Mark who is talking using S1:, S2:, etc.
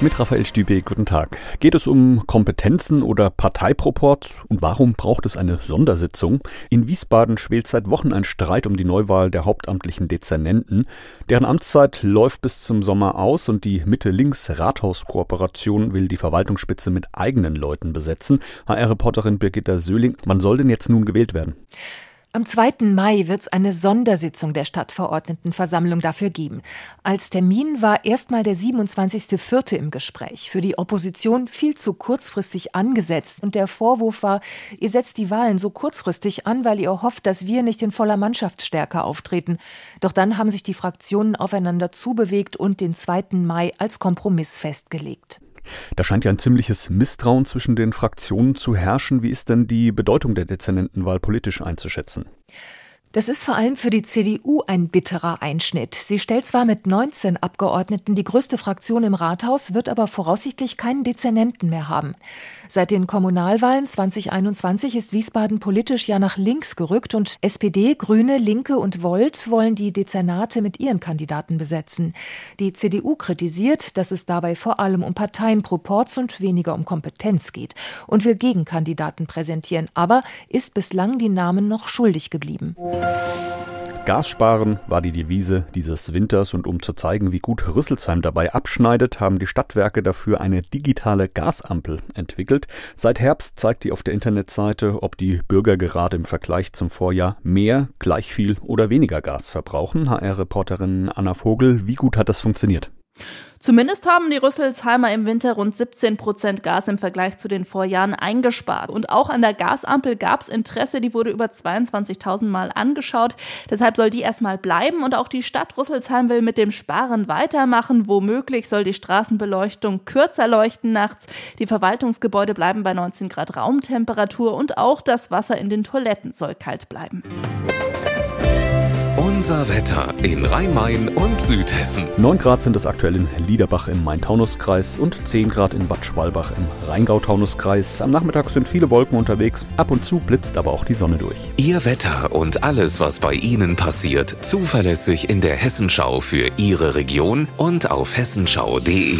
S1: Mit Raphael Stübe, guten Tag. Geht es um Kompetenzen oder Parteiproports und warum braucht es eine Sondersitzung? In Wiesbaden schwelt seit Wochen ein Streit um die Neuwahl der hauptamtlichen Dezernenten. Deren Amtszeit läuft bis zum Sommer aus und die Mitte-Links-Rathaus-Kooperation will die Verwaltungsspitze mit eigenen Leuten besetzen. HR-Reporterin Birgitta Söhling, wann soll denn jetzt nun gewählt werden?
S2: Am 2. Mai wird es eine Sondersitzung der Stadtverordnetenversammlung dafür geben. Als Termin war erstmal der 27.04. im Gespräch. Für die Opposition viel zu kurzfristig angesetzt. Und der Vorwurf war, ihr setzt die Wahlen so kurzfristig an, weil ihr hofft, dass wir nicht in voller Mannschaftsstärke auftreten. Doch dann haben sich die Fraktionen aufeinander zubewegt und den 2. Mai als Kompromiss festgelegt.
S1: Da scheint ja ein ziemliches Misstrauen zwischen den Fraktionen zu herrschen. Wie ist denn die Bedeutung der Dezernentenwahl politisch einzuschätzen?
S2: Das ist vor allem für die CDU ein bitterer Einschnitt. Sie stellt zwar mit 19 Abgeordneten die größte Fraktion im Rathaus, wird aber voraussichtlich keinen Dezernenten mehr haben. Seit den Kommunalwahlen 2021 ist Wiesbaden politisch ja nach links gerückt und SPD, Grüne, Linke und Volt wollen die Dezernate mit ihren Kandidaten besetzen. Die CDU kritisiert, dass es dabei vor allem um Parteienproports und weniger um Kompetenz geht und will Gegenkandidaten präsentieren, aber ist bislang die Namen noch schuldig geblieben.
S1: Gas sparen war die Devise dieses Winters und um zu zeigen, wie gut Rüsselsheim dabei abschneidet, haben die Stadtwerke dafür eine digitale Gasampel entwickelt. Seit Herbst zeigt die auf der Internetseite, ob die Bürger gerade im Vergleich zum Vorjahr mehr, gleich viel oder weniger Gas verbrauchen. HR-Reporterin Anna Vogel, wie gut hat das funktioniert?
S3: Zumindest haben die Rüsselsheimer im Winter rund 17 Prozent Gas im Vergleich zu den Vorjahren eingespart. Und auch an der Gasampel gab es Interesse, die wurde über 22.000 Mal angeschaut. Deshalb soll die erstmal bleiben und auch die Stadt Rüsselsheim will mit dem Sparen weitermachen. Womöglich soll die Straßenbeleuchtung kürzer leuchten nachts. Die Verwaltungsgebäude bleiben bei 19 Grad Raumtemperatur und auch das Wasser in den Toiletten soll kalt bleiben.
S4: Unser Wetter in Rhein-Main und Südhessen.
S1: 9 Grad sind es aktuell in Liederbach im Main-Taunus-Kreis und 10 Grad in Bad Schwalbach im Rheingau-Taunus-Kreis. Am Nachmittag sind viele Wolken unterwegs, ab und zu blitzt aber auch die Sonne durch.
S4: Ihr Wetter und alles, was bei Ihnen passiert, zuverlässig in der Hessenschau für Ihre Region und auf hessenschau.de.